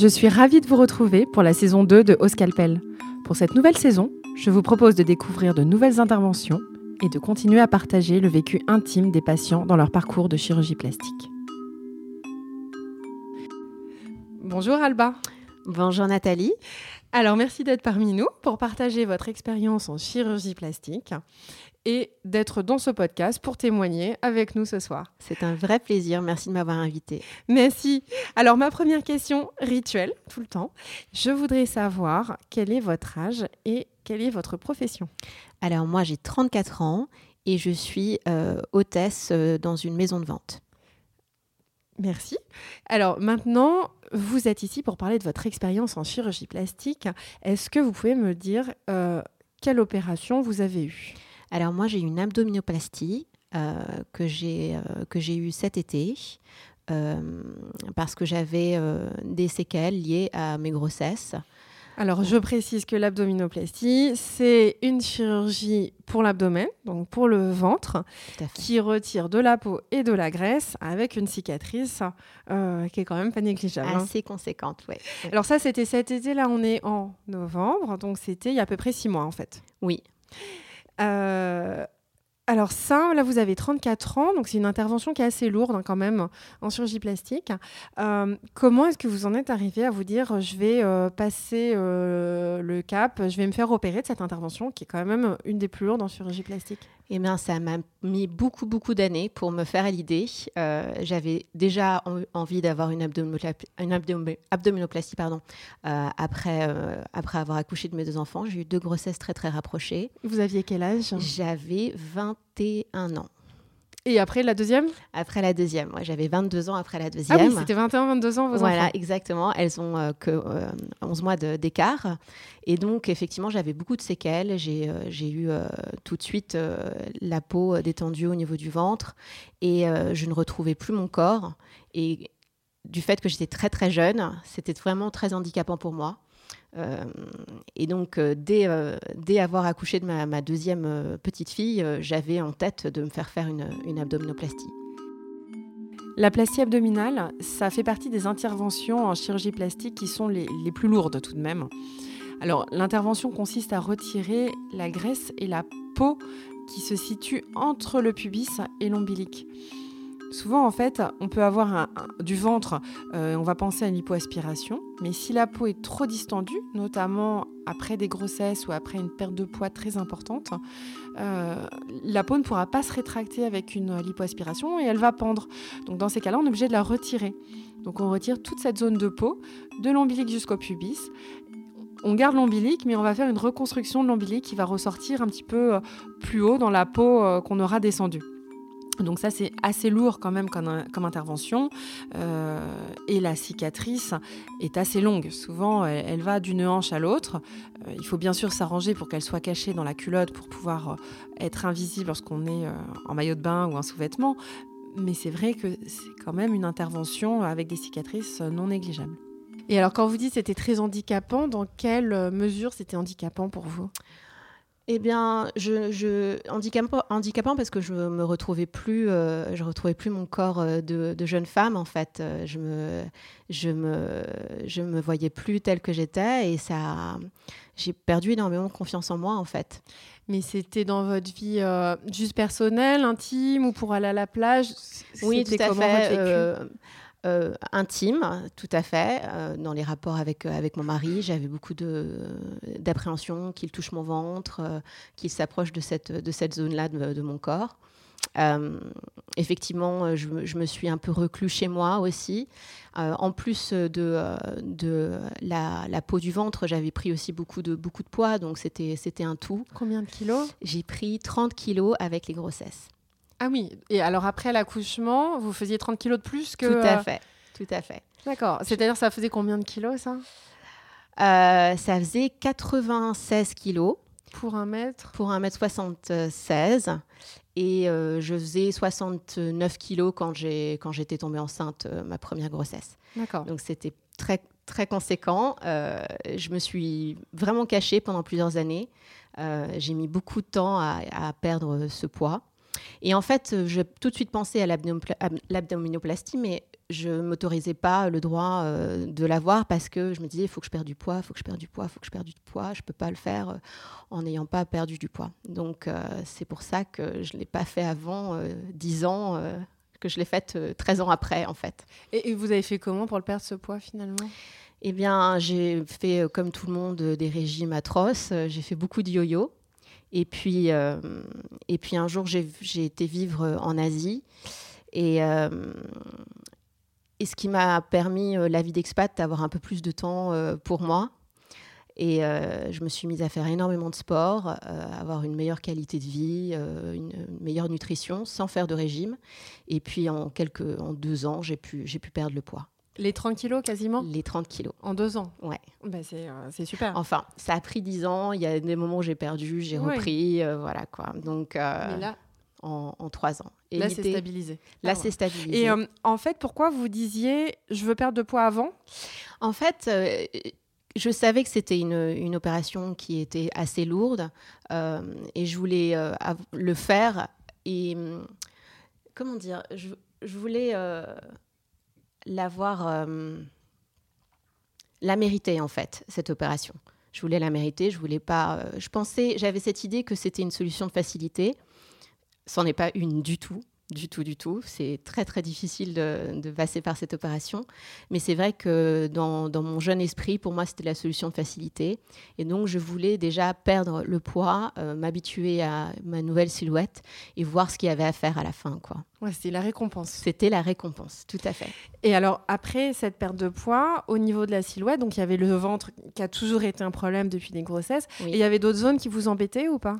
Je suis ravie de vous retrouver pour la saison 2 de Au Scalpel. Pour cette nouvelle saison, je vous propose de découvrir de nouvelles interventions et de continuer à partager le vécu intime des patients dans leur parcours de chirurgie plastique. Bonjour Alba. Bonjour Nathalie. Alors merci d'être parmi nous pour partager votre expérience en chirurgie plastique et d'être dans ce podcast pour témoigner avec nous ce soir. C'est un vrai plaisir. Merci de m'avoir invité. Merci. Alors, ma première question rituelle, tout le temps. Je voudrais savoir quel est votre âge et quelle est votre profession Alors, moi, j'ai 34 ans et je suis euh, hôtesse euh, dans une maison de vente. Merci. Alors maintenant, vous êtes ici pour parler de votre expérience en chirurgie plastique. Est-ce que vous pouvez me dire euh, quelle opération vous avez eue? Alors moi, j'ai eu une abdominoplastie euh, que j'ai euh, que j'ai eue cet été. Euh, parce que j'avais des séquelles liées à mes grossesses. Alors, je précise que l'abdominoplastie, c'est une chirurgie pour l'abdomen, donc pour le ventre, qui retire de la peau et de la graisse avec une cicatrice qui est quand même pas négligeable. Hein. Assez conséquente, oui. Alors ça, c'était cet été, là, on est en novembre, donc c'était il y a à peu près six mois, en fait. Oui. Euh, alors ça, là, vous avez 34 ans, donc c'est une intervention qui est assez lourde hein, quand même en chirurgie plastique. Euh, comment est-ce que vous en êtes arrivé à vous dire, je vais euh, passer le cap, je vais me faire opérer de cette intervention qui est quand même une des plus lourdes en chirurgie plastique? Eh bien, ça m'a mis beaucoup, beaucoup d'années pour me faire à l'idée. Euh, j'avais déjà envie d'avoir une, abdominoplastie pardon, euh, après, euh, après avoir accouché de mes deux enfants. J'ai eu deux grossesses très, très rapprochées. Vous aviez quel âge? J'avais 21 ans. Et après la deuxième? Après la deuxième, moi j'avais 22 ans après la deuxième. Ah oui, c'était 21, 22 ans vos voilà, enfants. exactement. Elles ont euh, que 11 euh, mois d'écart. Et donc effectivement, j'avais beaucoup de séquelles. J'ai euh, eu tout de suite la peau détendue au niveau du ventre et je ne retrouvais plus mon corps. Et du fait que j'étais très très jeune, c'était vraiment très handicapant pour moi. Euh, et donc, euh, dès, euh, dès, avoir accouché de ma, deuxième petite fille, j'avais en tête de me faire faire une, une abdominoplastie. La plastie abdominale, ça fait partie des interventions en chirurgie plastique qui sont les, les plus lourdes tout de même. Alors, l'intervention consiste à retirer la graisse et la peau qui se situe entre le pubis et l'ombilic. Souvent, en fait, on peut avoir du ventre, euh, on va penser à une lipoaspiration, mais si la peau est trop distendue, notamment après des grossesses ou après une perte de poids très importante, euh, la peau ne pourra pas se rétracter avec une lipoaspiration et elle va pendre. Donc dans ces cas-là, on est obligé de la retirer. Donc on retire toute cette zone de peau, de l'ombilic jusqu'au pubis. On garde l'ombilic, mais on va faire une reconstruction de l'ombilic qui va ressortir un petit peu euh, plus haut dans la peau qu'on aura descendue. Donc ça, c'est assez lourd quand même comme, comme intervention. Euh, et la cicatrice est assez longue. Souvent, elle, va d'une hanche à l'autre. Euh, il faut bien sûr s'arranger pour qu'elle soit cachée dans la culotte pour pouvoir euh, être invisible lorsqu'on est en maillot de bain ou en sous-vêtements. Mais c'est vrai que c'est quand même une intervention avec des cicatrices non négligeables. Et alors, quand vous dites c'était très handicapant, dans quelle mesure c'était handicapant pour vous? Eh bien, je, je handicapant, handicapant, parce que je me retrouvais plus, euh, je retrouvais plus mon corps euh, de, jeune femme en fait. Euh, je me, je me, je me voyais plus telle que j'étais et ça, j'ai perdu énormément de confiance en moi en fait. Mais c'était dans votre vie juste personnelle, intime ou pour aller à la plage? Oui, tout à fait. Euh, intime, tout à fait. Euh, dans les rapports avec, euh, avec mon mari, j'avais beaucoup d'appréhension qu'il touche mon ventre, qu'il s'approche de cette, de cette zone-là de, mon corps. effectivement, je, je, me suis un peu reclus chez moi aussi. en plus de, de la, la, peau du ventre, j'avais pris aussi beaucoup de, beaucoup de poids, donc c'était un tout. Combien de kilos? J'ai pris 30 kilos avec les grossesses. Ah oui, et alors après l'accouchement, vous faisiez 30 kilos de plus que... Tout à euh, fait, tout à fait. D'accord, c'est-à-dire ça faisait combien de kilos ça? Euh, Ça faisait 96 kilos. Pour un mètre? Pour un mètre 76. Et euh, je faisais 69 kilos quand j'étais tombée enceinte, ma première grossesse. D'accord. Donc c'était très, très conséquent. je me suis vraiment cachée pendant plusieurs années. J'ai mis beaucoup de temps à perdre ce poids. Et en fait, j'ai tout de suite pensé à l'abdominoplastie, mais je m'autorisais pas le droit euh, de l'avoir parce que je me disais il faut que je perde du poids, il faut que je perde du poids, il faut que je perde du poids, je peux pas le faire euh, en n'ayant pas perdu du poids. Donc euh, c'est pour ça que je l'ai pas fait avant 10 ans, que je l'ai fait 13 ans après en fait. Et, vous avez fait comment pour le perdre ce poids finalement? Eh bien j'ai fait comme tout le monde des régimes atroces, j'ai fait beaucoup de yo-yo. Et puis, et puis un jour, j'ai été vivre en Asie. Et, et ce qui m'a permis, euh, la vie d'expat, d'avoir un peu plus de temps euh, pour moi. Et euh, je me suis mise à faire énormément de sport, avoir une meilleure qualité de vie, une meilleure nutrition, sans faire de régime. Et puis en, quelques, en deux ans, j'ai pu, pu perdre le poids. Les 30 kilos quasiment Les 30 kilos. En deux ans Ouais. Ben c'est super. Enfin, ça a pris 10 ans. Il y a des moments où j'ai perdu, j'ai repris. voilà quoi. Donc, Mais là, en, trois ans. Et là, c'est stabilisé. Là, c'est stabilisé. Et euh, en fait, pourquoi vous disiez je veux perdre de poids avant? En fait, euh, je savais que c'était une, une, opération qui était assez lourde euh, et je voulais le faire. Et comment dire? Je, je voulais l'avoir. la mériter, en fait, cette opération. Je voulais la mériter. Je voulais pas. je pensais, j'avais cette idée que c'était une solution de facilité C'en est pas une du tout, du tout, du tout. C'est très, très difficile de, passer par cette opération. Mais c'est vrai que dans, mon jeune esprit, pour moi, c'était la solution de facilité. Et donc, je voulais déjà perdre le poids, euh, m'habituer à ma nouvelle silhouette et voir ce qu'il y avait à faire à la fin. Quoi. Ouais, c'était la récompense. C'était la récompense, tout à fait. Et alors, après cette perte de poids, au niveau de la silhouette, donc il y avait le ventre qui a toujours été un problème depuis les grossesses. Et il y avait d'autres zones qui vous embêtaient ou pas?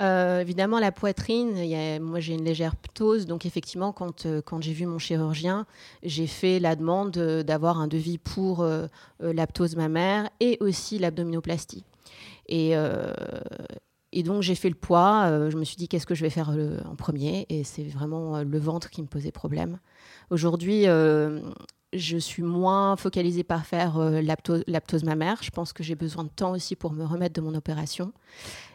Euh, évidemment, la poitrine, moi j'ai une légère ptose, donc effectivement, quand, euh, quand j'ai vu mon chirurgien, j'ai fait la demande d'avoir un devis pour euh, la ptose mammaire et aussi l'abdominoplastie. Et donc j'ai fait le poids, je me suis dit qu'est-ce que je vais faire en premier, et c'est vraiment le ventre qui me posait problème. Aujourd'hui, je suis moins focalisée par faire euh, l'aptose mammaire. Je pense que j'ai besoin de temps aussi pour me remettre de mon opération.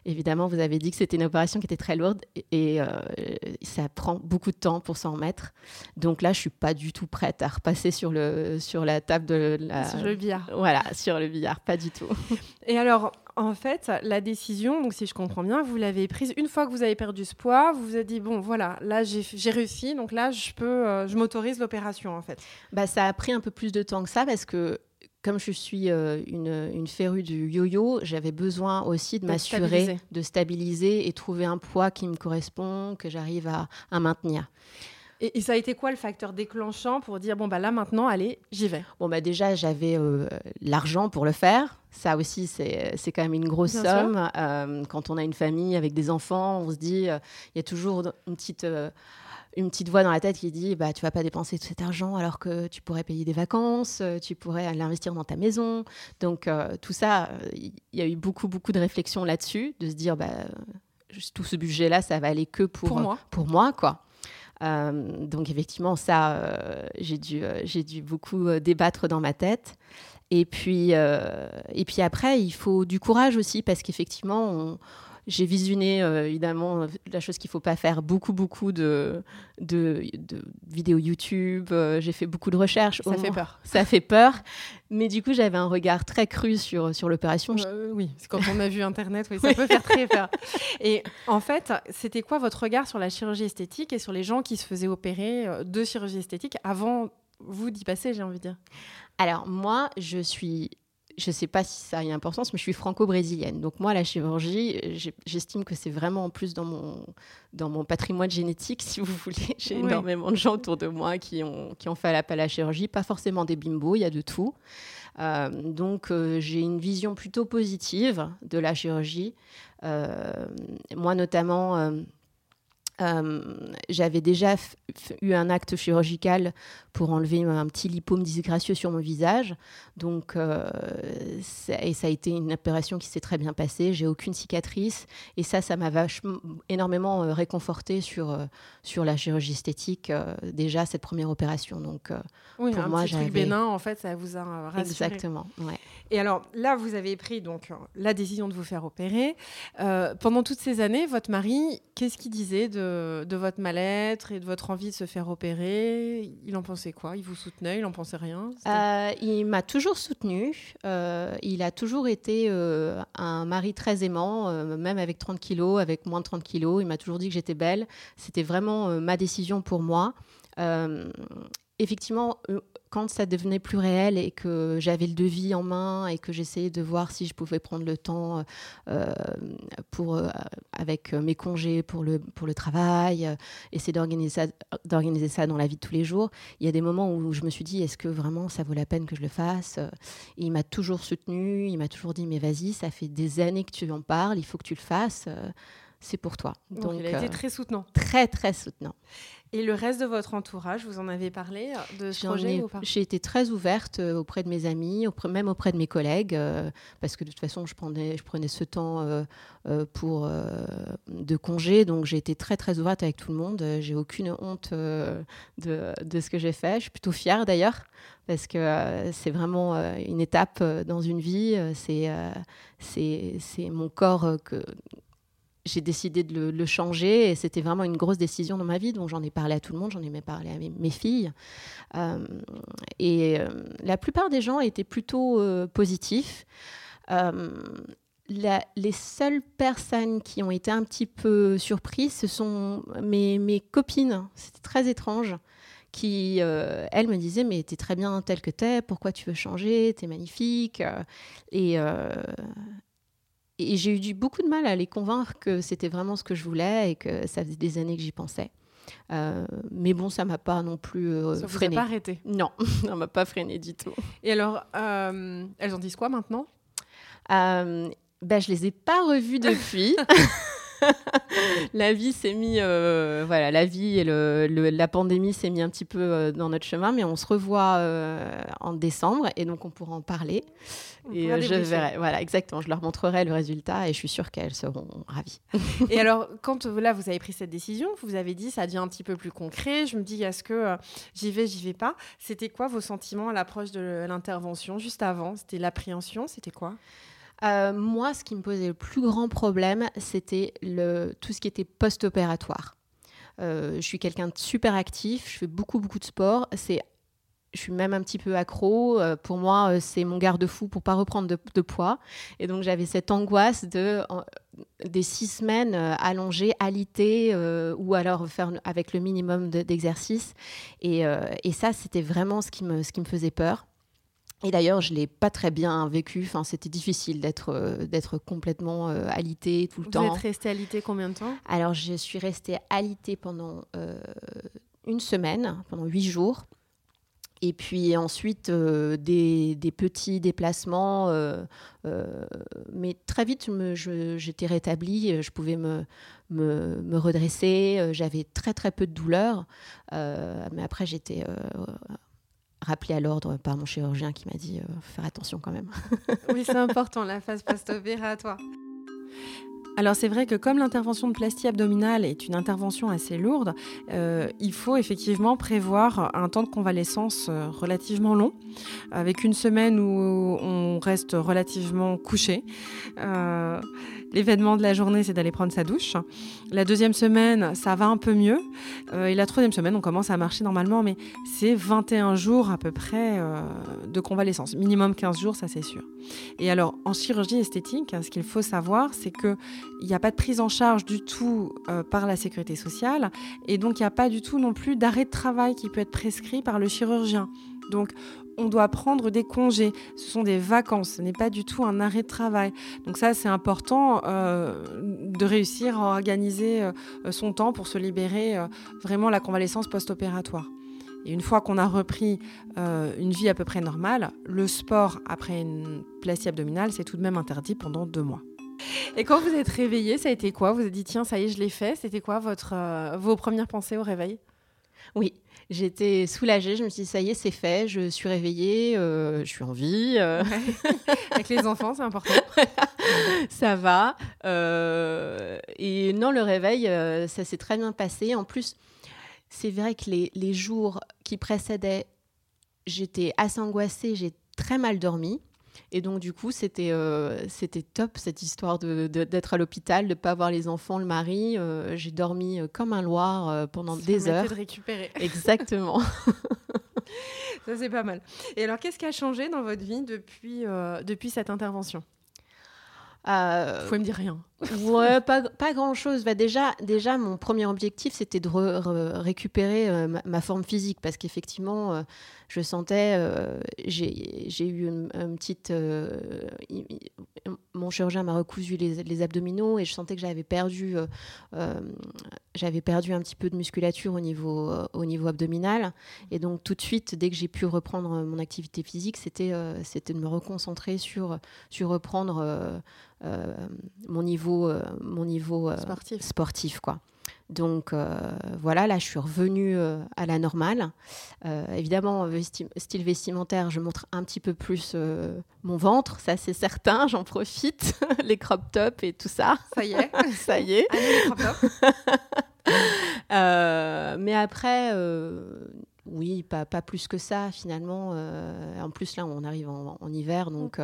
Évidemment, vous avez dit que c'était une opération qui était très lourde et, euh, ça prend beaucoup de temps pour s'en remettre. Donc là, je suis pas du tout prête à repasser sur, le, sur la table de la... Sur le billard. Voilà, sur le billard, pas du tout. Et alors, en fait, la décision, donc si je comprends bien, vous l'avez prise une fois que vous avez perdu ce poids, vous vous êtes dit bon voilà, là j'ai réussi, donc là je peux, euh, je m'autorise l'opération en fait. Bah ça a pris un peu plus de temps que ça parce que comme je suis euh, une, une, férue du yo-yo, j'avais besoin aussi de, m'assurer de stabiliser et trouver un poids qui me correspond, que j'arrive à, à maintenir. Et, ça a été quoi le facteur déclenchant pour dire bon bah là maintenant allez j'y vais? Bon bah déjà j'avais euh, l'argent pour le faire. Ça aussi c'est quand même une grosse somme. Euh, quand on a une famille avec des enfants, on se dit euh, il y a toujours une petite une petite voix dans la tête qui dit bah tu vas pas dépenser tout cet argent alors que tu pourrais payer des vacances, tu pourrais l'investir dans ta maison. Donc tout ça, il y a eu beaucoup beaucoup de réflexions là-dessus, de se dire bah tout ce budget là, ça va aller que pour pour moi, pour moi quoi. Euh, donc effectivement, ça, euh, j'ai dû, euh, j'ai dû beaucoup débattre dans ma tête. Et puis, et puis après, il faut du courage aussi parce qu'effectivement, j'ai visionné évidemment la chose qu'il ne faut pas faire, beaucoup, beaucoup de, de, vidéos YouTube. J'ai fait beaucoup de recherches. Ça fait peur. Ça fait peur. Mais du coup, j'avais un regard très cru sur, sur l'opération. Euh, oui, quand on a vu Internet, oui, ça peut faire très peur. Et en fait, c'était quoi votre regard sur la chirurgie esthétique et sur les gens qui se faisaient opérer de chirurgie esthétique avant vous d'y passer, j'ai envie de dire? Alors, moi, je suis je ne sais pas si ça a une importance, mais je suis franco-brésilienne. Donc moi, la chirurgie, j'estime que c'est vraiment en plus dans mon, dans mon patrimoine génétique, si vous voulez. J'ai énormément de gens autour de moi qui ont, qui ont fait l'appel à la chirurgie, pas forcément des bimbos, il y a de tout. Euh, donc euh, j'ai une vision plutôt positive de la chirurgie. Euh, moi notamment euh, j'avais déjà eu un acte chirurgical pour enlever un petit lipome disgracieux sur mon visage. Donc, euh, et ça a été une opération qui s'est très bien passée. J'ai aucune cicatrice. Et ça, ça m'a énormément euh, réconforté sur, sur la chirurgie esthétique, déjà, cette première opération. Donc, oui, pour un moi, petit truc bénin, en fait, ça vous a rassuré. Exactement, ouais. Et alors, là, vous avez pris donc la décision de vous faire opérer. pendant toutes ces années, votre mari, qu'est-ce qu'il disait de votre mal-être et de votre envie de se faire opérer Il en pensait quoi? Il vous soutenait Il en pensait rien? Euh, Il m'a toujours soutenu. Euh, il a toujours été euh, un mari très aimant, même avec 30 kilos, avec moins de 30 kilos. Il m'a toujours dit que j'étais belle. C'était vraiment ma décision pour moi effectivement, euh, quand ça devenait plus réel et que j'avais le devis en main et que j'essayais de voir si je pouvais prendre le temps euh, pour, euh, avec mes congés pour le, pour le travail, essayer d'organiser ça, d'organiser ça dans la vie de tous les jours, il y a des moments où je me suis dit, est-ce que vraiment ça vaut la peine que je le fasse? Il m'a toujours soutenu, il m'a toujours dit, mais vas-y, ça fait des années que tu en parles, il faut que tu le fasses c'est pour toi. Donc, il a été très soutenant. Très, très soutenant. Et le reste de votre entourage, vous en avez parlé euh, de ce projet ou pas? J'ai été très ouverte euh, auprès de mes amis, auprès, même auprès de mes collègues, euh, parce que de toute façon, je prenais, je prenais ce temps pour de congé, donc j'ai été très très ouverte avec tout le monde. J'ai aucune honte de, de, ce que j'ai fait. Je suis plutôt fière d'ailleurs, parce que c'est vraiment une étape dans une vie. c'est c'est mon corps que j'ai décidé de le, changer et c'était vraiment une grosse décision dans ma vie. Donc j'en ai parlé à tout le monde, j'en ai même parlé à mes, filles. Euh, et euh, la plupart des gens étaient plutôt euh, positifs. les seules personnes qui ont été un petit peu surprises, ce sont mes, copines. C'était très étrange qui, elles me disaient, mais t'es très bien telle que t'es, pourquoi tu veux changer, t'es magnifique. Et, et j'ai eu beaucoup de mal à les convaincre que c'était vraiment ce que je voulais et que ça faisait des années que j'y pensais. Euh, mais bon, ça m'a pas non plus euh, ça freiné. Vous pas arrêté Non, ça m'a pas freiné du tout. Et alors, euh, elles en disent quoi maintenant? Euh, ben, je les ai pas revues depuis. la vie s'est mis, euh, voilà, la vie et le, la pandémie s'est mis un petit peu euh, dans notre chemin, mais on se revoit euh, en décembre et donc on pourra en parler. et je verrai, voilà, exactement, je leur montrerai le résultat et je suis sûre qu'elles seront ravies. et alors, quand là vous avez pris cette décision, vous avez dit ça devient un petit peu plus concret. Je me dis est-ce que j'y vais, j'y vais pas? C'était quoi vos sentiments à l'approche de l'intervention juste avant? C'était l'appréhension, c'était quoi? Euh, moi, ce qui me posait le plus grand problème, c'était tout ce qui était post-opératoire. Euh, je suis quelqu'un de super actif, je fais beaucoup, beaucoup de sport. C'est je suis même un petit peu accro. Euh, pour moi, c'est mon garde-fou pour pas reprendre de, poids. Et donc, j'avais cette angoisse de des six semaines allongées, alitées, ou alors faire avec le minimum d'exercice. et, ça, c'était vraiment ce qui me faisait peur. Et d'ailleurs, je ne l'ai pas très bien vécu. Enfin, c'était difficile d'être euh, d'être complètement euh, alité tout le temps. Vous êtes restée alitée combien de temps? Alors, je suis restée alitée pendant euh, une semaine, pendant huit jours. Et puis ensuite, des, des, petits déplacements. mais très vite, j'étais rétablie. Je pouvais me, me, me redresser. J'avais très, très peu de douleur. mais après, j'étais rappelé à l'ordre par mon chirurgien qui m'a dit euh, faire attention quand même. oui, c'est important, la phase post-opératoire. Alors c'est vrai que comme l'intervention de plastie abdominale est une intervention assez lourde, euh, il faut effectivement prévoir un temps de convalescence euh, relativement long, avec une semaine où on reste relativement couché. L'événement de la journée, c'est d'aller prendre sa douche. La deuxième semaine, ça va un peu mieux. Euh, et la troisième semaine, on commence à marcher normalement, mais c'est 21 jours à peu près euh, de convalescence. Minimum 15 jours, ça c'est sûr. Et alors, en chirurgie esthétique, ce qu'il faut savoir, c'est qu'il n'y a pas de prise en charge du tout euh, par la sécurité sociale. Et donc, il n'y a pas du tout non plus d'arrêt de travail qui peut être prescrit par le chirurgien. Donc, on doit prendre des congés. Ce sont des vacances, ce n'est pas du tout un arrêt de travail. Donc ça, c'est important euh, de réussir à organiser euh, son temps pour se libérer euh, vraiment la convalescence post-opératoire. Et une fois qu'on a repris une vie à peu près normale, le sport après une plastie abdominale, c'est tout de même interdit pendant deux mois. Et quand vous êtes réveillé, ça a été quoi? Vous avez dit tiens, ça y est, je l'ai fait. C'était quoi votre, vos premières pensées au réveil? Oui, J'étais soulagée, je me suis dit, ça y est, c'est fait, je suis réveillée, euh, je suis en vie. Euh. Avec les enfants, c'est important. ça va. Euh, et non, le réveil, ça s'est très bien passé. En plus, c'est vrai que les, les jours qui précédaient, j'étais assez angoissée, j'ai très mal dormi. Et donc, du coup, c'était c'était top cette histoire d'être de, à l'hôpital, de ne pas voir les enfants, le mari. J'ai dormi comme un loir pendant des heures. de récupérer. Exactement. Ça, c'est pas mal. Et alors, qu'est-ce qui a changé dans votre vie depuis, depuis cette intervention? Euh, Vous pouvez me dire rien. Ouais, pas, grand-chose. Bah, déjà, déjà, mon premier objectif, c'était de récupérer euh, ma, forme physique parce qu'effectivement, euh, je sentais, euh, j'ai eu une, petite... mon chirurgien m'a recousu les, abdominaux et je sentais que j'avais perdu, j'avais perdu un petit peu de musculature au niveau, au niveau abdominal. Et donc, tout de suite, dès que j'ai pu reprendre mon activité physique, c'était de me reconcentrer sur reprendre mon niveau euh, mon niveau euh, sportif. sportif quoi. Donc euh, voilà, là je suis revenue à la normale. évidemment, style vestimentaire, je montre un petit peu plus mon ventre, ça c'est certain, j'en profite, les crop tops et tout ça. Ça y est, ça y est. mais après, oui, pas, pas, plus que ça finalement. en plus là, on arrive en, en hiver, donc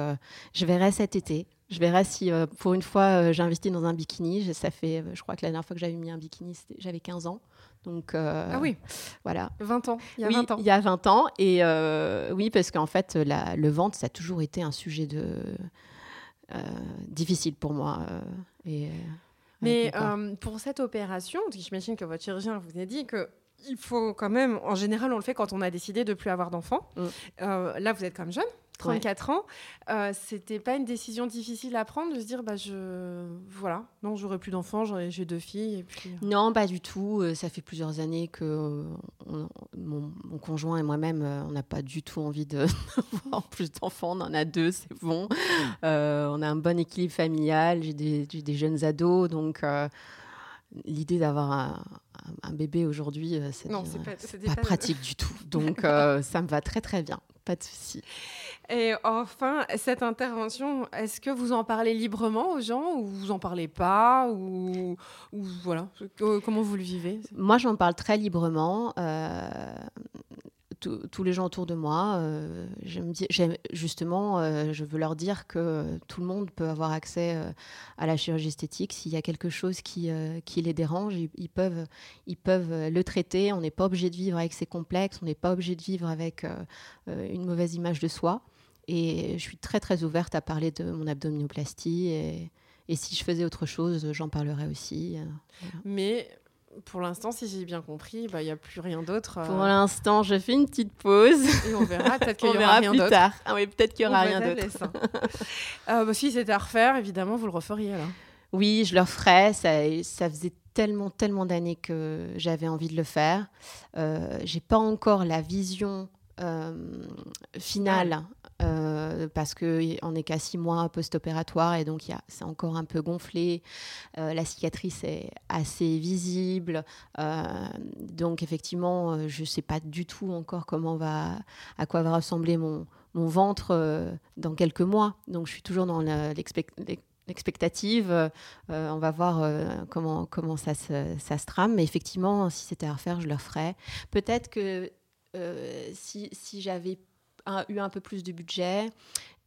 je verrai cet été. Je verrai si euh, pour une fois euh, j'investis dans un bikini. Ça fait, euh, je crois que la dernière fois que j'avais mis un bikini, j'avais 15 ans. Donc, ah oui, voilà. 20 ans, il y a oui, 20 ans. Il y a 20 ans. Et oui, parce qu'en fait, la, le ventre, ça a toujours été un sujet de, difficile pour moi. et, Mais pour cette opération, j'imagine que votre chirurgien vous a dit que il faut quand même, en général, on le fait quand on a décidé de plus avoir d'enfants. Mm. là, vous êtes comme jeune, 34 ans, euh, c'était pas une décision difficile à prendre de se dire bah je voilà non j'aurai plus d'enfants j'ai deux filles et puis euh. non pas du tout euh, ça fait plusieurs années que mon, conjoint et moi-même on n'a pas du tout envie de plus d'enfants on en a deux c'est bon on a un bon équilibre familial j'ai des, des, jeunes ados donc l'idée d'avoir un, bébé aujourd'hui, c'est pas, pas, pratique du tout. Donc, ça me va très, très bien. Pas de souci. Et enfin, cette intervention, est-ce que vous en parlez librement aux gens ou vous en parlez pas ou, voilà, comment vous le vivez? Moi, j'en parle très librement. Euh, tous les gens autour de moi, euh, justement, euh, je veux leur dire que tout le monde peut avoir accès à la chirurgie esthétique. S'il y a quelque chose qui, les dérange, ils, peuvent, le traiter. On n'est pas obligé de vivre avec ses complexes, on n'est pas obligé de vivre avec une mauvaise image de soi. Et je suis très très ouverte à parler de mon abdominoplastie. Et, si je faisais autre chose, j'en parlerais aussi. Euh, Mais pour l'instant, si j'ai bien compris, bah, il n'y a plus rien d'autre. Euh. Pour l'instant, je fais une petite pause. Et on verra, peut-être qu'il y aura rien d'autre. tard. Ah oui, peut-être qu'il y aura rien d'autre. euh, bah, si c'était à refaire, évidemment, vous le referiez là. Oui, je le referais. Ça, ça faisait tellement, tellement d'années que j'avais envie de le faire. Euh, j'ai pas encore la vision euh, finale euh, parce qu'on n'est qu'à six mois post-opératoire et donc c'est encore un peu gonflé. Euh, la cicatrice est assez visible. donc effectivement, je ne sais pas du tout encore comment va, à quoi va ressembler mon, mon ventre dans quelques mois. Donc je suis toujours dans l'expectative. on va voir comment, comment ça, se, ça se trame. Mais effectivement, si c'était à refaire, je le referais. Peut-être que euh, si, si j'avais eu un peu plus de budget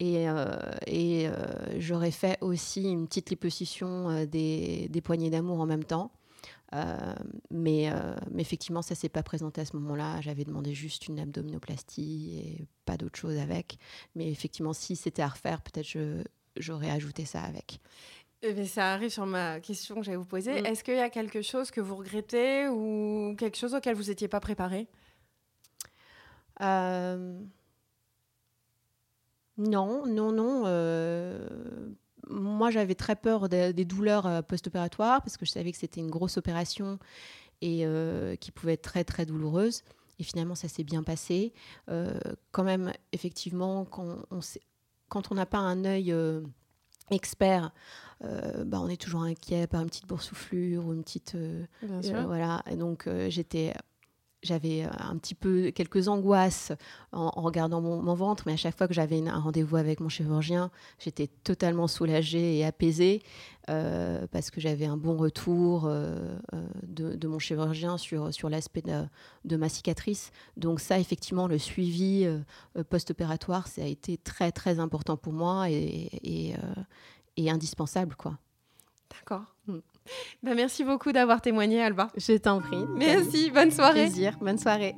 et, euh, et euh, j'aurais fait aussi une petite liposuction des, des poignées d'amour en même temps. mais, mais, effectivement, ça s'est pas présenté à ce moment-là. J'avais demandé juste une abdominoplastie et pas d'autre chose avec. Mais effectivement, si c'était à refaire, peut-être j'aurais ajouté ça avec. Mais ça arrive sur ma question que j'allais vous poser. Mm. Est-ce qu'il y a quelque chose que vous regrettez ou quelque chose auquel vous n'étiez pas préparé? Euh, non, non, non. Euh, moi, j'avais très peur des, douleurs euh, post-opératoires parce que je savais que c'était une grosse opération et qui pouvait être très, très douloureuse. Et finalement, ça s'est bien passé. quand même, effectivement, quand on quand on n'a pas un œil expert, bah, on est toujours inquiet par une petite boursouflure ou une petite. voilà. Et donc, j'étais j'avais un petit peu quelques angoisses en, regardant mon, ventre, mais à chaque fois que j'avais un rendez-vous avec mon chirurgien, j'étais totalement soulagée et apaisée parce que j'avais un bon retour de, mon chirurgien sur, sur l'aspect de, ma cicatrice. Donc ça, effectivement, le suivi post-opératoire, ça a été très très important pour moi et, et, et indispensable, quoi. D'accord. Mm. Ben, merci beaucoup d'avoir témoigné, Alba. Je t'en prie. Merci, bonne soirée. Plaisir, bonne soirée.